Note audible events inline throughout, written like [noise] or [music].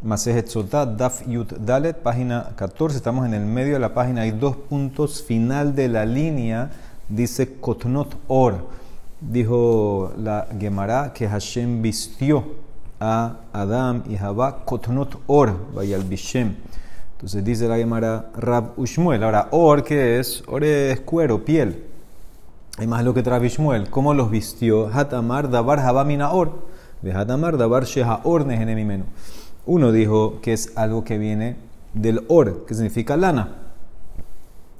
Masejet Sotat, Daf Yut Dalet, página 14. Estamos en el medio de la página. Hay dos puntos final de la línea. Dice Kotnot Or. Dijo la Gemara que Hashem vistió a Adam y Jabá Kotnot Or, vaya al Bishem. Entonces dice la Gemara Rab Ushmuel. Ahora, Or, ¿qué es? Or es cuero, piel. Hay más lo que trae Bishmuel. ¿Cómo los vistió? Hatamar Dabar Habamina Or. De Hatamar Dabar Sheha Or Nehenemimenu. Uno dijo que es algo que viene del or, que significa lana.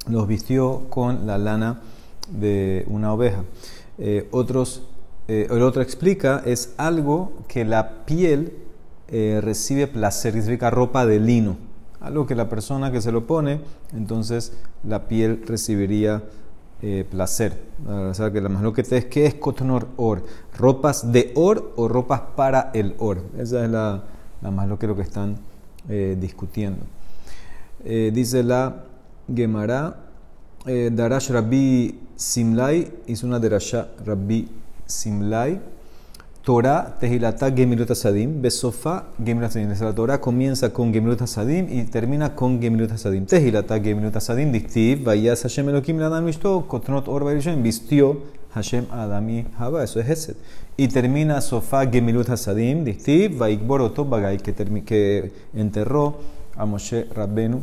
Los vistió con la lana de una oveja. Eh, otros, eh, el otro explica es algo que la piel eh, recibe placer, significa ropa de lino. Algo que la persona que se lo pone, entonces la piel recibiría placer. O sea, que lo que te es que es cotonor or, ropas de or o ropas para el or. Esa es la nada más lo que lo que están eh, discutiendo. Eh, dice la Gemara, eh, Darash Rabbi Simlai, hizo una Darasha Rabbi Simlai, Torah Tehilata Gemilut Asadim, Besofa Gemilut Asadim. La Torah comienza con Gemilut Asadim y termina con Gemilut Asadim. Tehilata Gemilut Asadim, Dictiv, Vayas Hashem Elohim Ladam Mishto, Kotnot Or vistió Hashem Adami Haba, eso es Hesed. Y termina Sofá Gemilut Hasadim, Dictiv, Vaikboroto Bagay, que, enterró a Moshe Rabbenu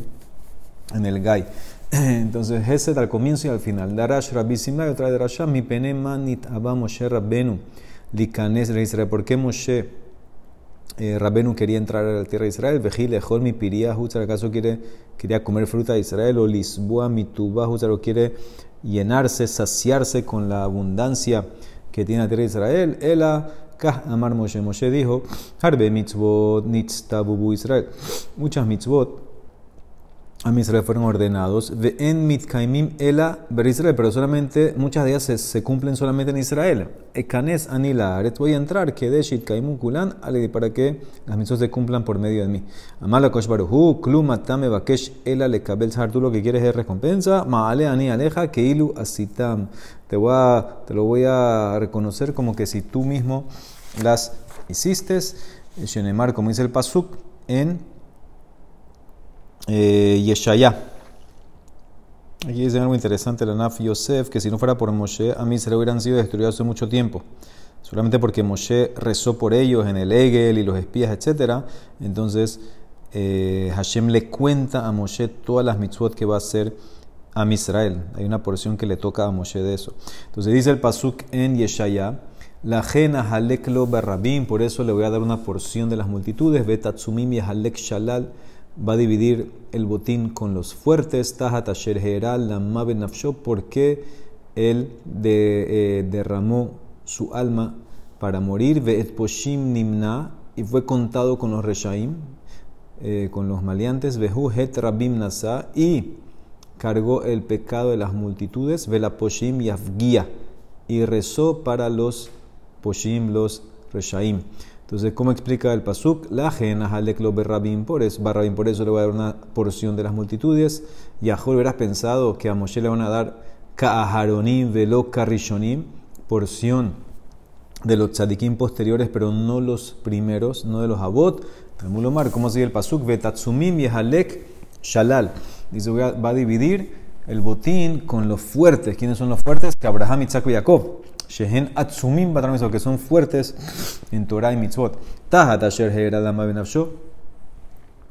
en el Gai. [clears throat] Entonces, Hesed al comienzo y al final. Darash Rabbi Simla otra de Rasha, mi pene manit Abba Moshe Rabbenu, Likanes de Israel. ¿Por qué Moshe eh, Rabbenu quería entrar a la tierra de Israel? Vejil, Ejol, mi piría, ¿acaso quiere, quería comer fruta de Israel? O Lisboa, mi tuba, ¿o quiere llenarse, saciarse con la abundancia que tiene la tierra Israel. Ela Kah Amar Moshe. Moshe dijo, Harbe mitzvot nitztabubu Israel. Muchas mitzvot a Israel fueron ordenados. En mitkaimim ela Israel, pero solamente muchas de ellas se, cumplen solamente en Israel. Ekanes anila voy a entrar, kedeshit kaimu kulan, para que las mitzvot se cumplan por medio de mí. Amala kosh baruhu, klum atame bakesh ela le kabel tú lo que quieres es recompensa. Maale ani aleja keilu asitam. Te, voy a, te lo voy a reconocer como que si tú mismo las hiciste. Shenemar, como dice el pasuk, en eh, Yeshaya. Aquí dice algo interesante la Naf Yosef, que si no fuera por Moshe, a mí hubieran sido destruidos hace mucho tiempo. Solamente porque Moshe rezó por ellos en el Egel y los espías, etc. Entonces eh, Hashem le cuenta a Moshe todas las mitzvot que va a hacer a Israel. Hay una porción que le toca a Moshe de eso. Entonces dice el Pasuk en Yeshaya, la jena haleklo barrabim, por eso le voy a dar una porción de las multitudes, betatsumim y halek shalal va a dividir el botín con los fuertes, Tajat Asher Namabe Nafsho, porque él de, eh, derramó su alma para morir, Ve'et Poshim Nimna, y fue contado con los Reshaim, eh, con los maleantes, Vehu Het Rabim y cargó el pecado de las multitudes, Vela Poshim Yafgia, y rezó para los Poshim, los Reshaim. Entonces, ¿cómo explica el Pasuk? La berrabim, por eso, barrabim, por eso le voy a dar una porción de las multitudes. Y a hubieras pensado que a Moshe le van a dar ka'aharonim velo karishonim, porción de los tzadikim posteriores, pero no los primeros, no de los abot. Mulomar, ¿cómo sigue el Pasuk? Vetatsumim y halek shalal. Dice, va a dividir el botín con los fuertes. ¿Quiénes son los fuertes? Que Abraham, Isaac y Jacob. Shehen Atsumim que son fuertes en Torah y Mitzvot. Tahat Asher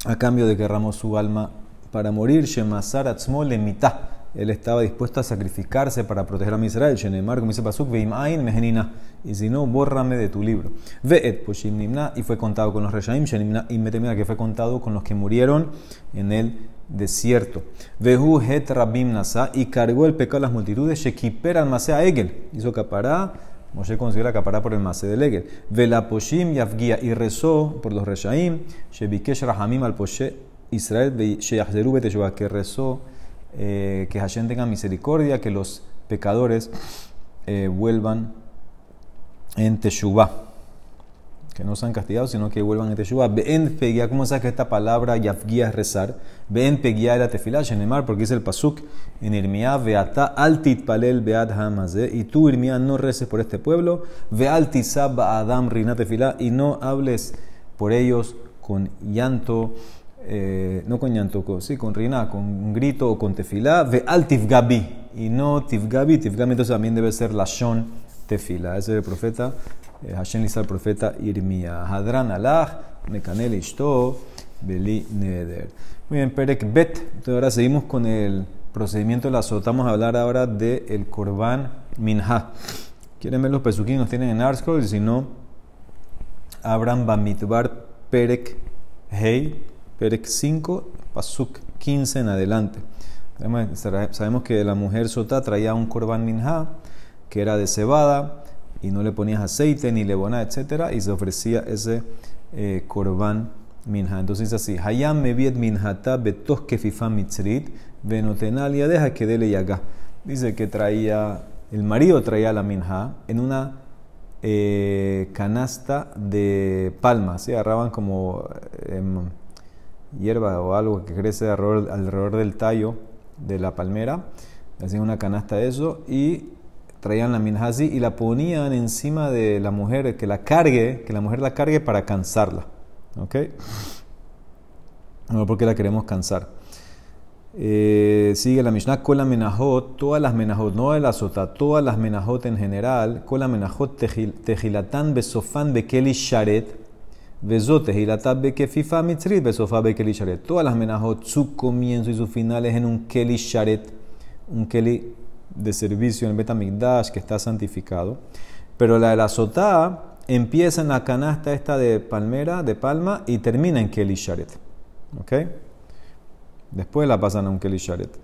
a cambio de que derramó su alma para morir. Shemasar Atzmo Lemita. Él estaba dispuesto a sacrificarse para proteger a Israel. Shenemar, como dice Pasuk, Veim Ain. Y si no, bórrame de tu libro. Ve'et Poshim Nimna. Y fue contado con los Reshaim. Shenimna y Metemina, que fue contado con los que murieron en el desierto. Vehu het rabim nasa y cargó el pecado de las multitudes. Shekiper al masea egel. Hizo capará. Moshe consiguió la capará por el masé del egel. Velaposhim yafgia y rezó por los reshaim. Shebikesh rahamim al poshe Israel. Sheyahzeru beteshua que rezó eh, que Hashem tenga misericordia, que los pecadores eh, vuelvan en Teshuvah que no sean castigados, sino que vuelvan a Teshuvah. Ven peguía, ¿cómo sabes que esta palabra yafguía es rezar? Ven peguía la tefilá, shenemar, porque dice el pasuk en Irmiá, veata altit palel beat hamaze, y tú Irmiá no reces por este pueblo, ve altisab adam rina tefilá, y no hables por ellos con llanto, eh, no con llanto, con, sí, con rina, con un grito o con tefilá, ve al tifgabi, y no tifgabi, tifgabi entonces también debe ser lashon tefilá. Ese es el profeta, Hashem le el profeta Irmía. Hadran alach, mekanel ishto, beli neder. Muy bien, Perek Bet. Entonces ahora seguimos con el procedimiento de la sota. Vamos a hablar ahora del el korban minha. ¿Quieren ver los pesuquín? Nos tienen en Arscroll, si no, abran Bamitbar Perek Hei, Perek 5, Pasuk 15 en adelante. Sabemos que la mujer sota traía un korban minha que era de cebada y no le ponías aceite ni lebona, etc. Y se ofrecía ese eh, korban minha. Entonces así: Hayam meviet minhata betos kefifa mitzrit venotenalia deja que dele yaga. Dice que traía, el marido traía la minha en una eh, canasta de palmas. ¿sí? Agarraban como em, hierba o algo que crece alrededor, alrededor del tallo de la palmera. Hacían una canasta de eso y traían la minha así y la ponían encima de la mujer, que la cargue, que la mujer la cargue para cansarla. ¿Ok? No, porque la queremos cansar. Eh, sigue la Mishnah, la menajot, todas las menajot, no de la sota, todas las menajot en general, la menajot tejilatán besofán bekeli sharet, bezot tejilatán bekefifa mitzrit besofá bekeli sharet. Todas las menajot, su comienzo y su final es en un keli sharet, un keli de servicio en el Betamigdash que está santificado. Pero la de la sotá empieza en la canasta esta de palmera, de palma, y termina en Keli Sharet. ¿Ok? Después la pasan a un Keli Sharet.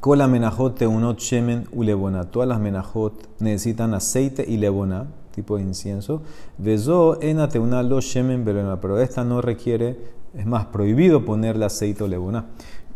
Kola menajot teunot shemen ulebona. Todas las menajot necesitan aceite y lebona, tipo de incienso. Vezo ena teuna lo shemen belona. Pero esta no requiere, es más, prohibido ponerle aceite o lebona.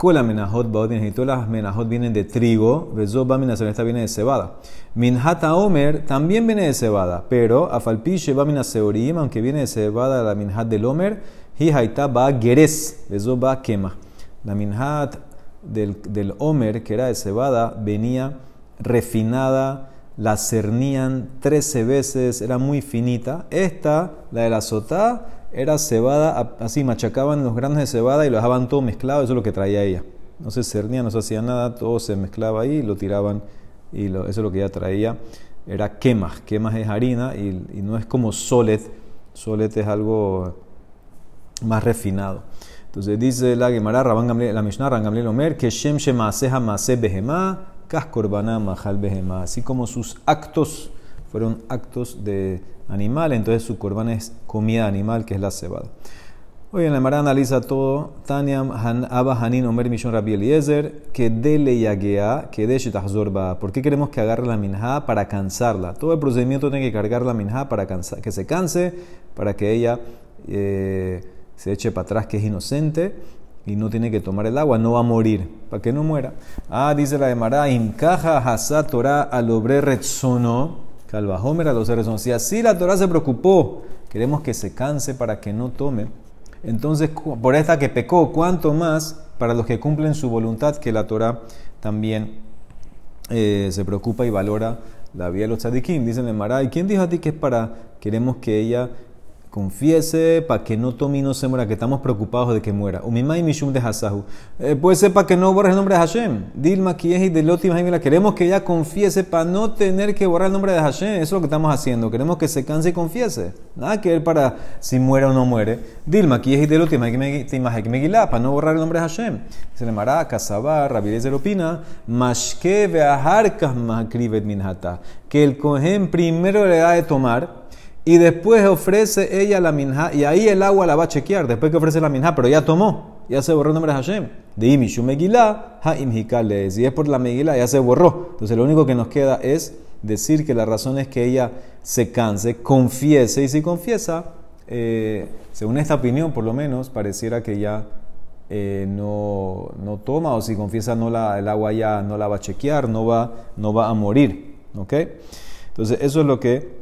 Kola menajot todas las menajot vienen de trigo, bezo baminason, esta viene de cebada. Minhata omer también viene de cebada, pero afalpiche baminaseorim, aunque viene de cebada la minhat del omer, hi haita ba geres, bezo ba quema. La minhat del, del omer, que era de cebada, venía refinada, la cernían 13 veces, era muy finita. Esta, la de la sotá, era cebada, así machacaban los granos de cebada y lo dejaban todo mezclado, eso es lo que traía ella. No se cernía, no se hacía nada, todo se mezclaba ahí y lo tiraban y eso es lo que ella traía. Era quemas, quemas es harina y, no es como solet, solet es algo más refinado. Entonces dice la Gemara, la Mishnah, Rangamliel Omer, que Shem Shemaseja Mase Behemá, Kaskorbaná Mahal Behemá. Así como sus actos fueron actos de animal, entonces su corbán es comida animal, que es la cebada. Hoy en la Mara analiza todo. Tanyam Abba Hanin Omer Mishon Rabbi Eliezer, que dele yagea, que de. ¿Por qué queremos que agarre la minja para cansarla? Todo el procedimiento tiene que cargar la minja para que se canse, para que ella eh, se eche para atrás, que es inocente y no tiene que tomar el agua, no va a morir, para que no muera. Ah, dice la de Mara, Imkaja Hasa Torah alobre retzono. Calvajomer a los seres Si así la Torah se preocupó, queremos que se canse para que no tome. Entonces, por esta que pecó, ¿cuánto más para los que cumplen su voluntad que la Torah también eh, se preocupa y valora la vida de los tzadikim? Dicen en Maray, ¿quién dijo a ti que es para, queremos que ella Confiese para que no tome y no se muera, que estamos preocupados de que muera. Umimai mishum de Hasahu. Eh, puede ser para que no borre el nombre de Hashem. Dilma y de Lotim Queremos que ella confiese para no tener que borrar el nombre de Hashem. Eso es lo que estamos haciendo. Queremos que se canse y confiese. Nada que ver para si muere o no muere. Dilma y de Lotim Megilá, para no borrar el nombre de Hashem. Se le mará, Kasabar, Rabirez de Opina, Mashke Veaharkas Mahakrivet Minhata. Que el cohen primero le da de tomar y después ofrece ella la minja, y ahí el agua la va a chequear, después que ofrece la minja, pero ya tomó, ya se borró el nombre de Hashem. De Imishu Hikales. Y es por la Megillah, ya se borró. Entonces lo único que nos queda es decir que la razón es que ella se canse, confiese, y si confiesa, eh, según esta opinión por lo menos, pareciera que ya eh, no, no, toma, o si confiesa no la, el agua ya no la va a chequear, no va, no va a morir. Entonces eso es lo que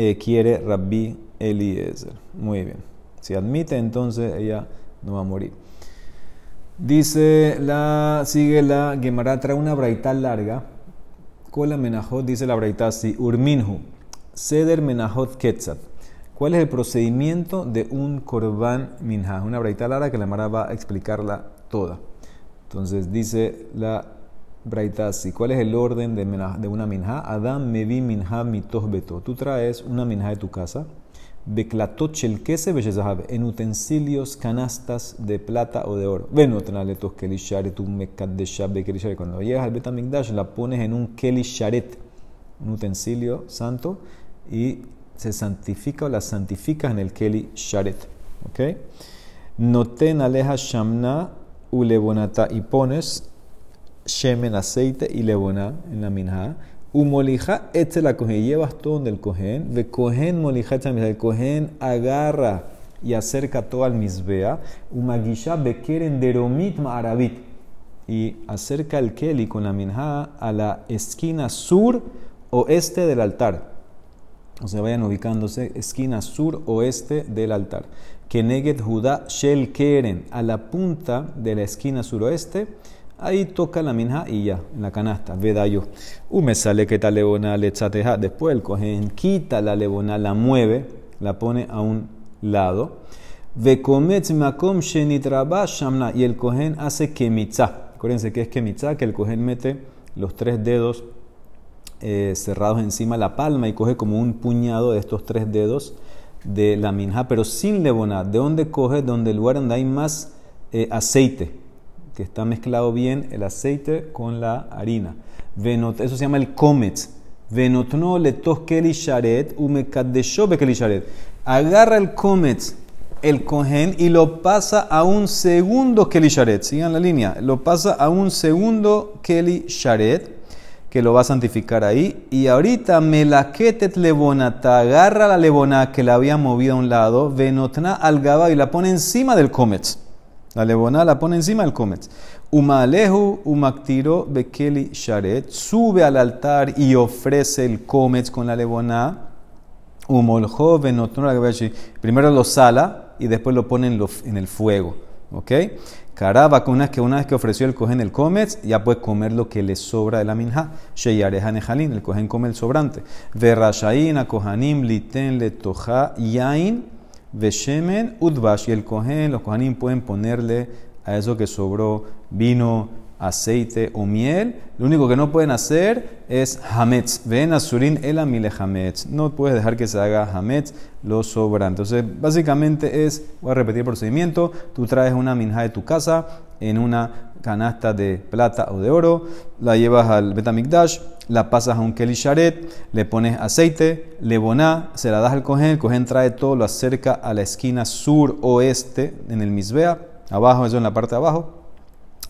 eh, quiere Rabbi Eliezer. Muy bien. Si admite, entonces ella no va a morir. Dice la, sigue la Gemara, trae una braita larga. Kola menajot, dice la braita así, urminhu, seder menajot ketzat. ¿Cuál es el procedimiento de un korban minha? Una braita lara que la Mara va a explicarla toda. Entonces dice la braita así. ¿Cuál es el orden de, una minha? Adam mevi minha mitos beto. Tú traes una minha de tu casa. Beklatot shel kese en utensilios, canastas de plata o de oro. Venotnaletos kelisharet, un mekadesha bekelisharet. Cuando llegas al betamigdash la pones en un kelisharet, un utensilio santo, y se santifica o la santifica en el Keli Sharet. ¿Ok? Noten aleja shamna u lebonata y pones shemen, aceite y lebona en la minja. U molija este la cogen, llevas todo del cogen. Ve cogen molija el cogen agarra y acerca todo al misbea. U magisha bekeren deromit ma'arabit. Y acerca el keli con la minja a la esquina sur oeste del altar o sea, vayan ubicándose, esquina sur-oeste del altar. Keneget Judá Shel Keren, a la punta de la esquina suroeste, ahí toca la minja y ya, en la canasta, vedayo. me sale que tal leona tzateja. Después el cogen quita la lebona, la mueve, la pone a un lado. Vekometz makom shenitraba shamna. Y el cogen hace kemitza. Acuérdense que es kemitza, que el cogen mete los tres dedos eh, cerrados encima la palma y coge como un puñado de estos tres dedos de la minja, pero sin lebonar. ¿De dónde coge? Donde el lugar donde hay más eh, aceite, que está mezclado bien el aceite con la harina. Eso se llama el comet. Venotno le keli sharet, keli sharet. Agarra el comet, el cohen, y lo pasa a un segundo keli sharet. Sigan la línea. Lo pasa a un segundo keli sharet que lo va a santificar ahí. Y ahorita melaketet lebonata, agarra la lebona que la había movido a un lado, venotna al y la pone encima del comet. La lebona la pone encima del comet. Umalehu umaktiro bekeli sharet, sube al altar y ofrece el comet con la lebona. Umoljo Primero lo sala y después lo pone en, el fuego. ¿Ok? Caraba, una vez que una vez que ofreció el cohen el cometz, ya puede comer lo que le sobra de la minja. Sheyareja nejalin, el cohen come el sobrante. Verrashain, kohanim, liten, letoja, yain, veshemen, udvash. Y el cohen, los kohanim pueden ponerle a eso que sobró vino, aceite o miel. Lo único que no pueden hacer es hametz. Ven azurin el amile hametz. No puedes dejar que se haga hametz, lo sobra. Entonces, básicamente es, voy a repetir el procedimiento. Tú traes una minja de tu casa en una canasta de plata o de oro, la llevas al Betamikdash, la pasas a un kelisharet, le pones aceite, le boná, se la das al cohen, el cohen trae todo, lo acerca a la esquina sur-oeste en el misbea, abajo, eso en la parte de abajo,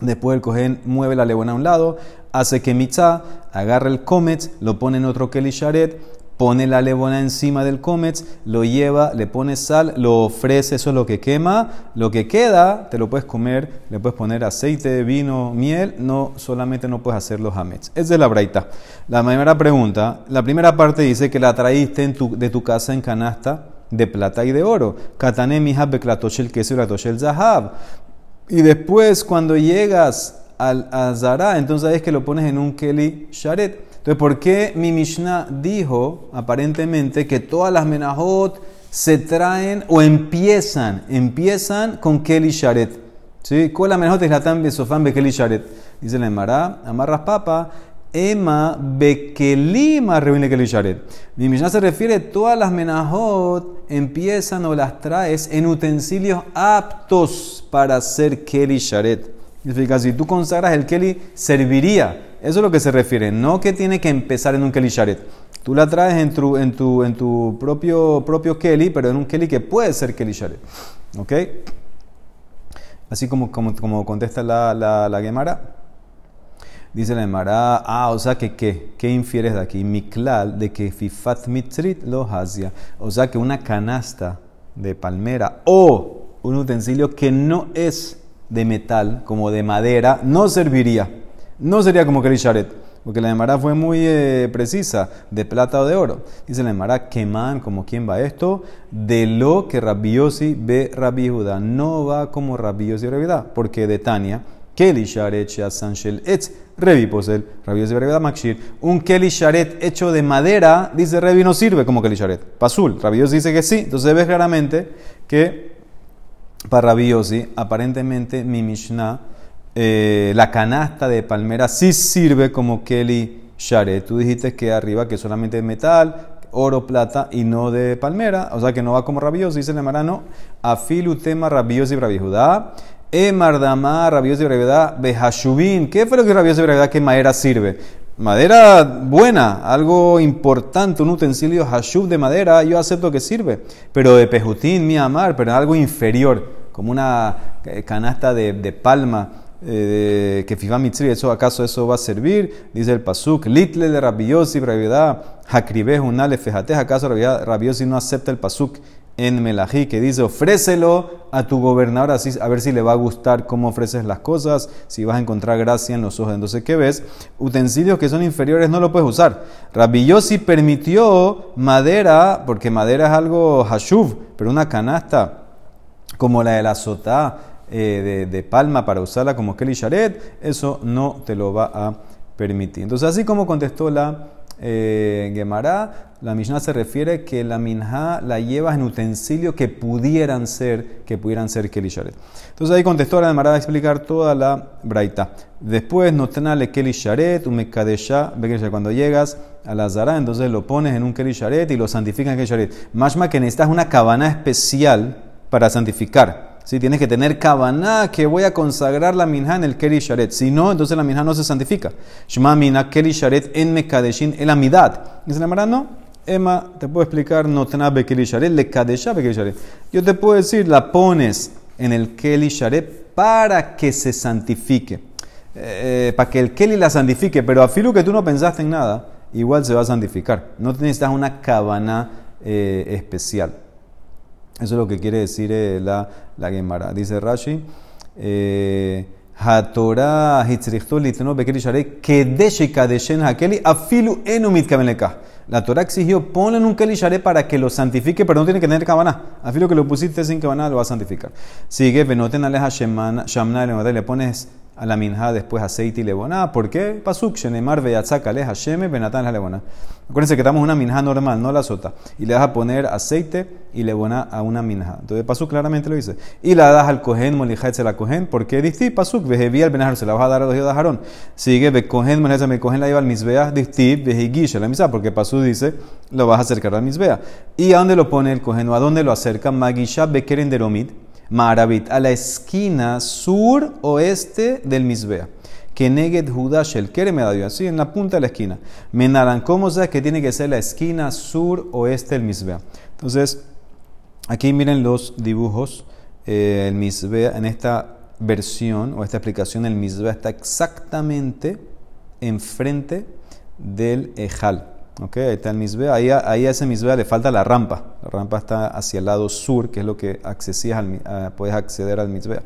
Después el cohen mueve la lebona a un lado, hace que mitzá, agarra el comet, lo pone en otro kelisharet, pone la lebona encima del comet, lo lleva, le pone sal, lo ofrece, eso es lo que quema. Lo que queda, te lo puedes comer, le puedes poner aceite, vino, miel, no solamente no puedes hacer los hamets. Es la braita. La primera pregunta, la primera parte dice que la traíste de tu casa en canasta de plata y de oro. Katane mija beklatoshel queso y zahab. Y después, cuando llegas al Zara, entonces es que lo pones en un Keli Sharet. Entonces, ¿por qué mi Mishnah dijo, aparentemente, que todas las menajot se traen o empiezan, empiezan con Keli Sharet? ¿Sí? ¿Cuál es la menajot es la tan besofán Keli Sharet? Dice la Emara, amarras papa, Ema Bekelima Revine Kelisharet. Mi Mishnah se refiere todas las menajot empiezan o las traes en utensilios aptos para hacer Keli Sharet. Significa, si tú consagras el Keli, serviría. Eso es lo que se refiere. No que tiene que empezar en un Keli Sharet. Tú la traes en tu, en tu, en tu propio, propio Keli, pero en un Keli que puede ser Keli Sharet. ¿Ok? Así como, como, como contesta la, la, la Gemara. Dice la Emara, ah, o sea que ¿qué? ¿Qué infieres de aquí? Miklal, de que fifat mitrit lo hazia. O sea que una canasta de palmera o un utensilio que no es de metal, como de madera, no serviría. No sería como Kerisharet. Porque la Emara fue muy eh, precisa, de plata o de oro. Dice la Emara, queman, como quién va esto, de lo que Rabiosi ve Rabbi No va como Rabiosi Rabbi porque de Tania, Keli Sharet Shel Etz Revi posel, Yossi Barabeda Makshir. Un Keli Sharet hecho de madera, dice Revi, no sirve como Keli Sharet. Pasul, Rabbi Yossi dice que sí. Entonces ves claramente que para Rabbi Yossi, aparentemente mi Mishnah, eh, la canasta de palmera sí sirve como Keli Sharet. Tú dijiste que arriba que solamente es metal, oro, plata y no de palmera, o sea que no va como rabioso, dice el marano, afilu tema rabioso y rabijudá, emardamá rabioso y rabijudá, behashubin, ¿qué fue lo que rabioso y rabijudá que madera sirve? Madera buena, algo importante, un utensilio hashub de madera, yo acepto que sirve, pero de pejutín, mi amar, pero algo inferior, como una eh, canasta de palma, eh, que fifa mitzri, ¿eso acaso eso va a servir? Dice el pasuk, litle de rabiosi, bravidad, hakribeh unale ¿acaso rabiosi no acepta el pasuk en Melají que dice, ofrécelo a tu gobernador así, a ver si le va a gustar cómo ofreces las cosas, si vas a encontrar gracia en los ojos. Entonces, ¿qué ves? Utensilios que son inferiores no lo puedes usar. Rabiosi permitió madera, porque madera es algo hashuv, pero una canasta como la de la sotá, eh, de, palma para usarla como Kelly Sharet, eso no te lo va a permitir. Entonces, así como contestó la eh, Gemara, la Mishnah se refiere que la minja la llevas en utensilios que pudieran ser, que pudieran ser Kelly Sharet. Entonces ahí contestó la Gemara a explicar toda la braita. Después, no tenale Kelly Sharet, un mekadesha, cuando llegas a la Zara, entonces lo pones en un Kelly Sharet y lo santificas en Kelly Sharet. Más que necesitas una cabana especial para santificar. Si tienes que tener kavaná que voy a consagrar la minja en el keli sharet. Si no, entonces la minja no se santifica. Shema mina keli sharet en mekadeshin el amidad. Dice la Mara, no. Emma, te puedo explicar, no be keli sharet, le kadesha be keli sharet. Yo te puedo decir, la pones en el keli sharet para que se santifique. Eh, para que el keli la santifique, pero a filo que tú no pensaste en nada, igual se va a santificar. No necesitas una cabana eh, especial. Eso es lo que quiere decir la, la Gemara. Dice Rashi, eh, Hatorah afilu. La Torah exigió, ponle un keli para que lo santifique, pero no tiene que tener cabana. Afilo que lo pusiste sin cabana lo va a santificar. Sigue, venoten aleja shamna, le pones a la minja después aceite y leboná. ¿Por qué? Pasuk, shenemar veyatzak aleja sheme benatan la leboná. Acuérdense que estamos una minja normal, no la sota. Y le das a poner aceite y leboná a una minja. Entonces Pasuk claramente lo dice. Y la das al cohen, molijat se la cohen. ¿Por qué? Dice Pasuk, vejevía el benajar, se la vas a dar a los hijos de Aarón. Sigue, ve cohen, molijat me cohen la lleva al misbea, dice vejigish la misa. Porque Pasuk dice, lo vas a acercar al misbea. ¿Y a dónde lo pone el cohen o a dónde lo acerca? Magisha bekeren deromit Maravit, a la esquina sur-oeste del Misbea. Que Neged Judash el Keremadadio, así en la punta de la esquina. Menaran, ¿cómo sabes que tiene que ser la esquina sur-oeste del Misbea? Entonces, aquí miren los dibujos. Eh, el Misbea, en esta versión o esta explicación, el Misbea está exactamente enfrente del Ejal. Ok, ahí está el misbea. Ahí, ahí a ese misbea le falta la rampa. La rampa está hacia el lado sur, que es lo que al, puedes acceder al misbea.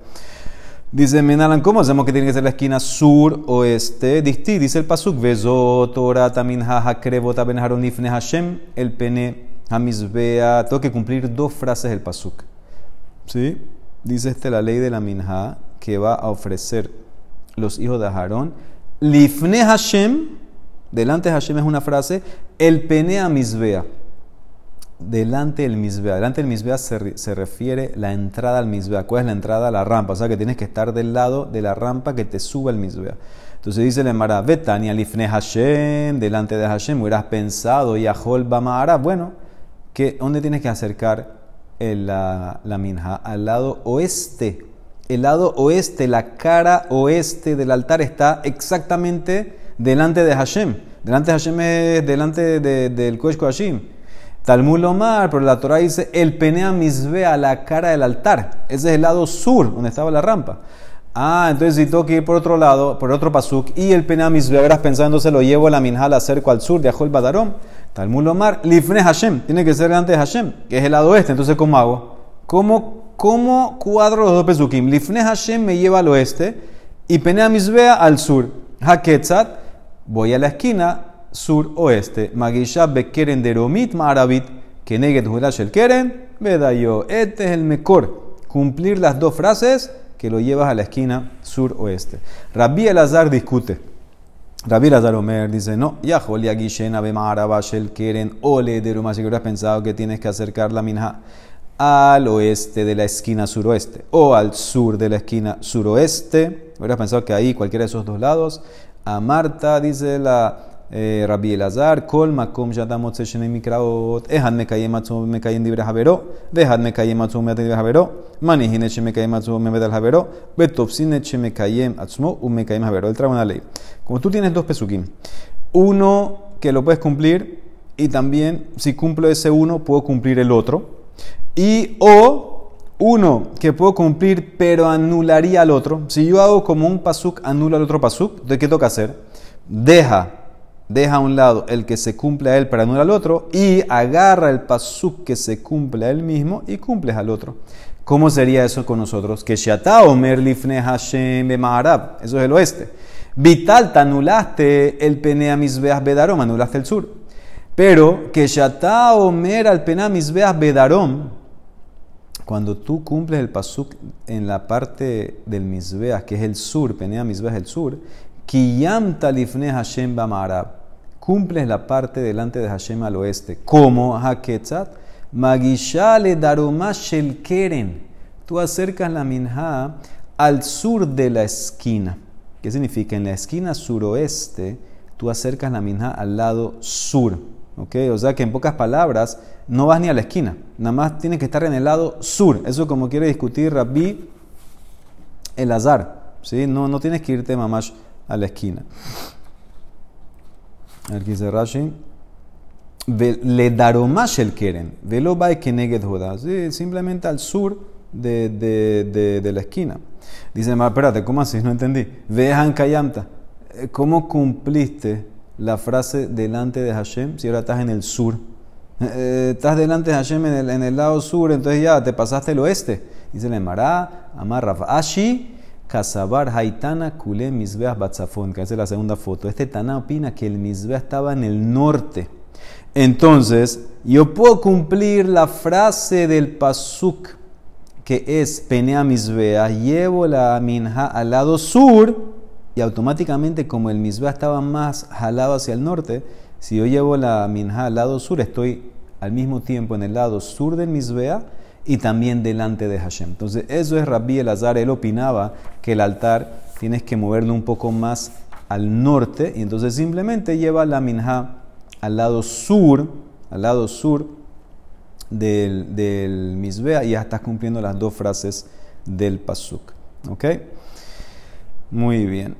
Dice Menalan, ¿cómo hacemos que tiene que ser la esquina sur-oeste? Dice el pasuk, Vezo, Torah, Tamin, Hakrebota, Ben Haronifne, Hashem, el pene, Hamizbea. Tengo que cumplir dos frases del pasuk. ¿Sí? Dice este la ley de la minha que va a ofrecer los hijos de Aarón. Lifne Hashem, Delante de Hashem es una frase, el penea misbea. Delante del misbea. Delante del misbea se, se, refiere la entrada al misbea. ¿Cuál es la entrada? a La rampa. O sea que tienes que estar del lado de la rampa que te sube al misbea. Entonces dice el Mara, Betania lifne Hashem, delante de Hashem, hubieras pensado, y Ahol Bamara. Bueno, que, ¿dónde tienes que acercar la, la minja? Al lado oeste. El lado oeste, la cara oeste del altar está exactamente delante de Hashem. Delante de Hashem delante del Kodesh Kodashim. Talmud Omar, pero la Torah dice el penea misbe a la cara del altar. Ese es el lado sur, donde estaba la rampa. Ah, entonces si tengo que ir por otro lado, por otro pasuk, y el penea misbe, verás pensando, se lo llevo a la minjal acerco al sur de Ajol Badarom. Talmud Omar, lifne Hashem, tiene que ser delante de Hashem, que es el lado oeste. Entonces, ¿cómo hago? ¿Cómo, cómo cuadro los dos pesukim? Lifne Hashem me lleva al oeste y penea misbea al sur. Haketzat, voy a la esquina sur-oeste. Magisha bekeren deromit ma'arabit, que neget el keren, yo. Este es el mejor. Cumplir las dos frases que lo llevas a la esquina sur-oeste. Rabbi Elazar discute. Rabbi Lazar Omer dice, no, Yahol Yagishen el Keren Ole de Ruma, si pensado que tienes que acercar la minja al oeste de la esquina suroeste o al sur de la esquina suroeste. Hubieras pensado que ahí, cualquiera de esos dos lados. A Marta, dice la eh, Rabbi Elazar, Kol Makom Yadamot Seshene Mikraot, Ehad Mekayem Atzum Mekayem Dibre Havero, Vehad Mekayem Atzum Mekayem Dibre Havero, Manihine Shemekayem Atzum Mekayem Havero, Betopsine Shemekayem Atzum Mekayem Havero. Él trae una ley. Como tú tienes dos pesukim, uno que lo puedes cumplir y también si cumplo ese uno puedo cumplir el otro. Y o uno que puedo cumplir pero anularía al otro. Si yo hago como un pasuk, anula al otro pasuk, ¿de qué toca hacer? Deja, deja a un lado el que se cumple a él para anular al otro y agarra el pasuk que se cumple a él mismo y cumples al otro. ¿Cómo sería eso con nosotros? Que Lifne Hashem Eso es el oeste. Vital, te anulaste el Penea Misbeas Bedarom, anulaste el sur. Pero que Shata Omer al Penea Misbeas Bedarom, cuando tú cumples el pasuk en la parte del Misbeas, que es el sur, Penea Misbeas el sur, Kiyam Talifne Hashem Bamarab, cumples la parte delante de Hashem al oeste. como Haketzat, Magishale Daromash el Keren. Tú acercas la minha al sur de la esquina. ¿Qué significa? En la esquina suroeste, tú acercas la minja al lado sur. ¿Ok? O sea que en pocas palabras, no vas ni a la esquina. Nada más tienes que estar en el lado sur. Eso como quiere discutir Rabbi el azar. ¿sí? No, no tienes que irte mamás a la esquina. Aquí dice Rashi. Le daromash el keren. ¿sí? Simplemente al sur de, de, de la esquina. Dice, espérate, ¿cómo así? No entendí. Vejan Kayamta. ¿Cómo cumpliste la frase delante de Hashem si ahora estás en el sur? Eh, estás delante de Hashem en el, en el, lado sur, entonces ya te pasaste el oeste. Dice le Mará, Amar Ashi, Kasabar Haitana Kule Misbeas Batzafon, que es la segunda foto. Este Tana opina que el Misbea estaba en el norte. Entonces, yo puedo cumplir la frase del Pasuk que es Penea Misbea, llevo la minja al lado sur y automáticamente como el Misbea estaba más jalado hacia el norte, si yo llevo la minja al lado sur, estoy al mismo tiempo en el lado sur del Misbea y también delante de Hashem. Entonces eso es Rabbi Elazar, él opinaba que el altar tienes que moverlo un poco más al norte y entonces simplemente lleva la minja al lado sur, al lado sur del, del Misbea y ya estás cumpliendo las dos frases del Pasuk. ¿Ok? Muy bien.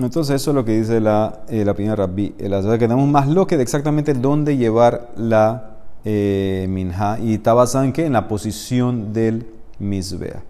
Entonces eso es lo que dice la, eh, la opinión Rabbi. que tenemos más lo que de exactamente dónde llevar la eh. Y está basado en qué? En la posición del Misbea.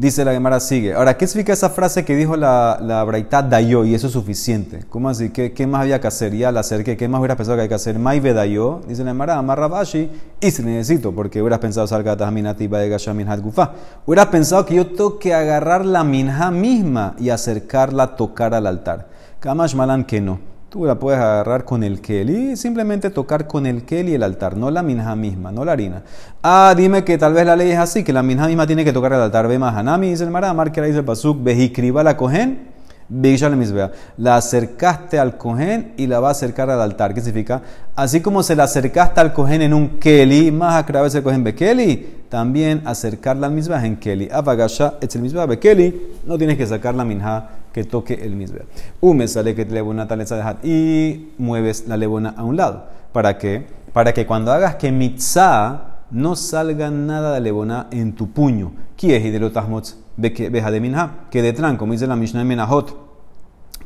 Dice la Gemara, sigue. Ahora, ¿qué significa esa frase que dijo la, la Braitá y eso es suficiente? ¿Cómo así? ¿Qué, ¿Qué, más había que hacer? Ya la acerqué, ¿qué más hubieras pensado que hay que hacer? Maive Dayo, dice la Gemara, amarra Bashi, y si necesito, porque hubieras pensado salga Tahminati de Gasha Minhat Gufa. Hubieras pensado que yo tengo que agarrar la minja misma y acercarla, tocar al altar. Kamash Malan que no. Tú la puedes agarrar con el keli simplemente tocar con el keli el altar, no la minja misma, no la harina. Ah, dime que tal vez la ley es así, que la minja misma tiene que tocar el altar. Ve Hanami, dice el Maramar, que dice el Pasuk, vejikriba la cogen, la acercaste al cohen y la va a acercar al altar. ¿Qué significa? Así como se la acercaste al cohen en un keli, más a el cohen bekeli, también acercarla al misbah en keli. Apagasha, es el misbah bekeli, no tienes que sacar la minja que toque el misbeh. Ume sale que y mueves la lebona a un lado. ¿Para qué? Para que cuando hagas que mitzah no salga nada de lebona en tu puño. ¿Quién es de los beja de minha? Que de como dice la Mishnah en Menahot,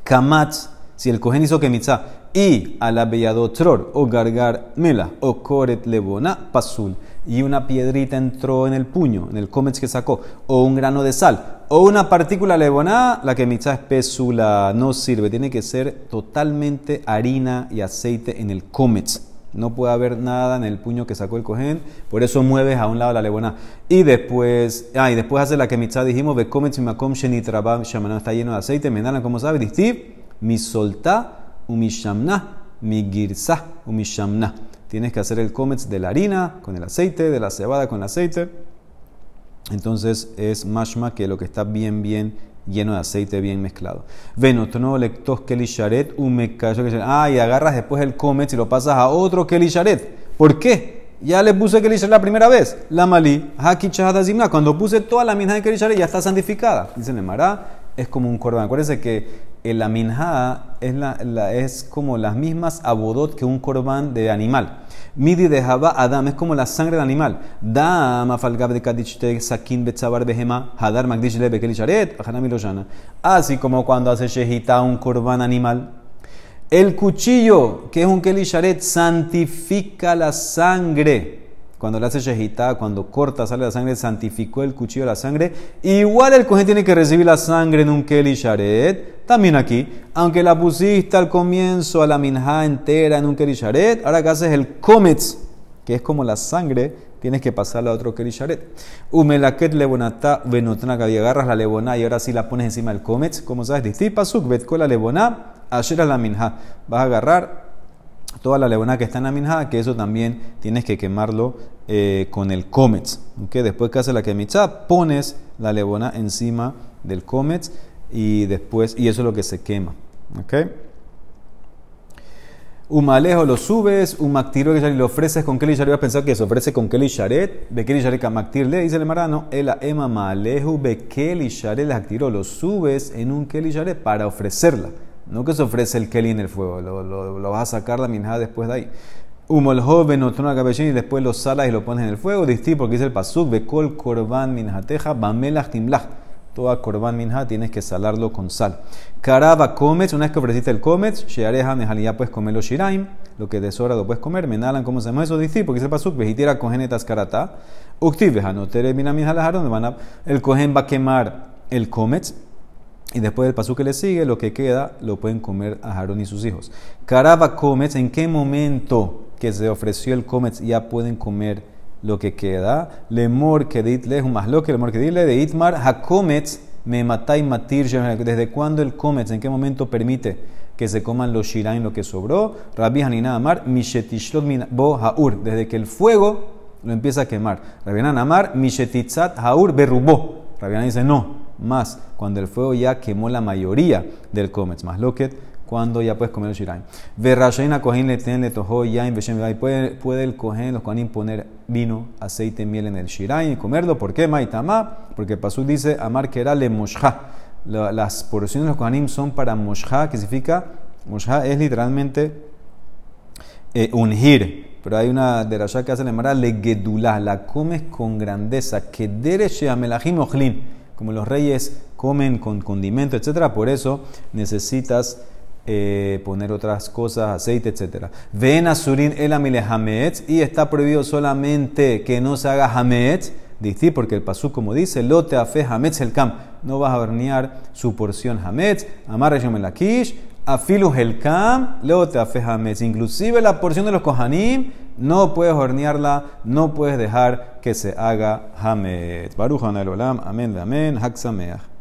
kamatz, si el cohen hizo que mitzah y a la belladotror o gargar mela o koret lebona pasul y una piedrita entró en el puño, en el comets que sacó, o un grano de sal, o una partícula leboná, la que mitzah es no sirve. Tiene que ser totalmente harina y aceite en el comets. No puede haber nada en el puño que sacó el cojén, por eso mueves a un lado la leboná. Y después, ah, y después hace la que mitzah dijimos, ve comets makom shenitrabam shamanah, está lleno de aceite, menana, como sabe, distiv, mi soltá, mi shamna, mi girsah, mi shamna. Tienes que hacer el comets de la harina con el aceite, de la cebada con el aceite. entonces es mashma que lo que está bien, bien lleno de aceite bien mezclado. Venotono lectos kelisharet, umekayo Ah, y agarras después el comet y lo pasas a otro kelisharet. ¿Por qué? Ya le puse kelisharet la primera vez. La malí. Cuando puse toda la minja de kelisharet ya está santificada. Dice Nemara, es como un corbán. Acuérdense que la minja es, como las mismas abodot que un corbán de animal. Midi de Jabá Adam es como la sangre del animal. De sakin betzabar behema hadar magdish Así como cuando hace shehita un corbán animal. El cuchillo, que es un kelisharet, santifica la sangre cuando le hace shehita, cuando corta, sale la sangre, santificó el cuchillo de la sangre. Igual el cojín tiene que recibir la sangre en un keli sharet. También aquí, aunque la pusiste al comienzo a la minja entera en un keli sharet, ahora que haces el kometz, que es como la sangre, tienes que pasarla a otro keli sharet. Umelaket lebonata venotna que agarras la lebona y ahora sí la pones encima del kometz. Como sabes, distipa suk con la lebona, ayer la minja. Vas a agarrar toda la levona que está en la minja, que eso también tienes que quemarlo eh, con el comets. ¿okay? Después que hace la quemitzá, pones la levona encima del comets y después, y eso es lo que se quema. ¿okay? Umalejo lo subes, umaktiro que lo ofreces con Kelly Sharet. pensar que se ofrece con Kelly Sharet, be Kelly Sharet kamaktir le, dice el marano, el ema malejo be Kelly Sharet lo subes en un Kelly Sharet para ofrecerla. No que se ofrece el keli en el fuego, lo, lo, vas a sacar la minja después de ahí. Humol joven, una cabellín y después lo salas y lo pones en el fuego. Distinto porque dice el pasuk, bekol korban minjateja, bamelach timlach. Toda korban minja tienes que salarlo con sal. Karaba comes, una vez que ofreciste el comes, sheareja mejalía puedes comerlo shiraim, lo que de sobra lo puedes comer. Menalan, ¿cómo se llama eso? Distinto porque dice el pasuk, vejitiera cogenetas karata. Uktiv, vejanotere mina van el cogen va a quemar el comes y después del pasú que le sigue, lo que queda lo pueden comer a Jarón y sus hijos. Caraba Comets, ¿en qué momento que se ofreció el Comets ya pueden comer lo que queda? Lemor que ditle, más lo que lemor que dile de Itmar, Hakomets me matai matir, ¿desde cuándo el Comets, en qué momento permite que se coman los shirain lo que sobró? Rabbi Hanina Amar, Mishetishlot bo haur, desde que el fuego lo empieza a quemar. Rabbi Amar, Mishetitzat haur berrubó. Rabbi dice no más cuando el fuego ya quemó la mayoría del comets, más lo que cuando ya puedes comer el shiraim. Verrashaina cojín le ten le tojo ya puede, puede el cojín los cojín poner vino, aceite, miel en el shiraim y comerlo. ¿Por qué? Maitama, porque Pasú dice amar que era le moshá. Las porciones de los cojín son para moshá, que significa moshá es literalmente eh, ungir. Pero hay una de que hace la le gedulá, la comes con grandeza, que dere sheamelahim ochlin como los reyes comen con condimento, etc. Por eso necesitas eh, poner otras cosas, aceite, etc. Ven surin el amile y está prohibido solamente que no se haga hametz, porque el pasú como dice, lote afe hametz el cam, no vas a hornear su porción hametz, amarre lakish, afilu el cam, lote afe hametz, inclusive la porción de los kohanim, no puedes hornearla, no puedes dejar que se haga hametz. Baruch Olam, amén, amén, Haksameach.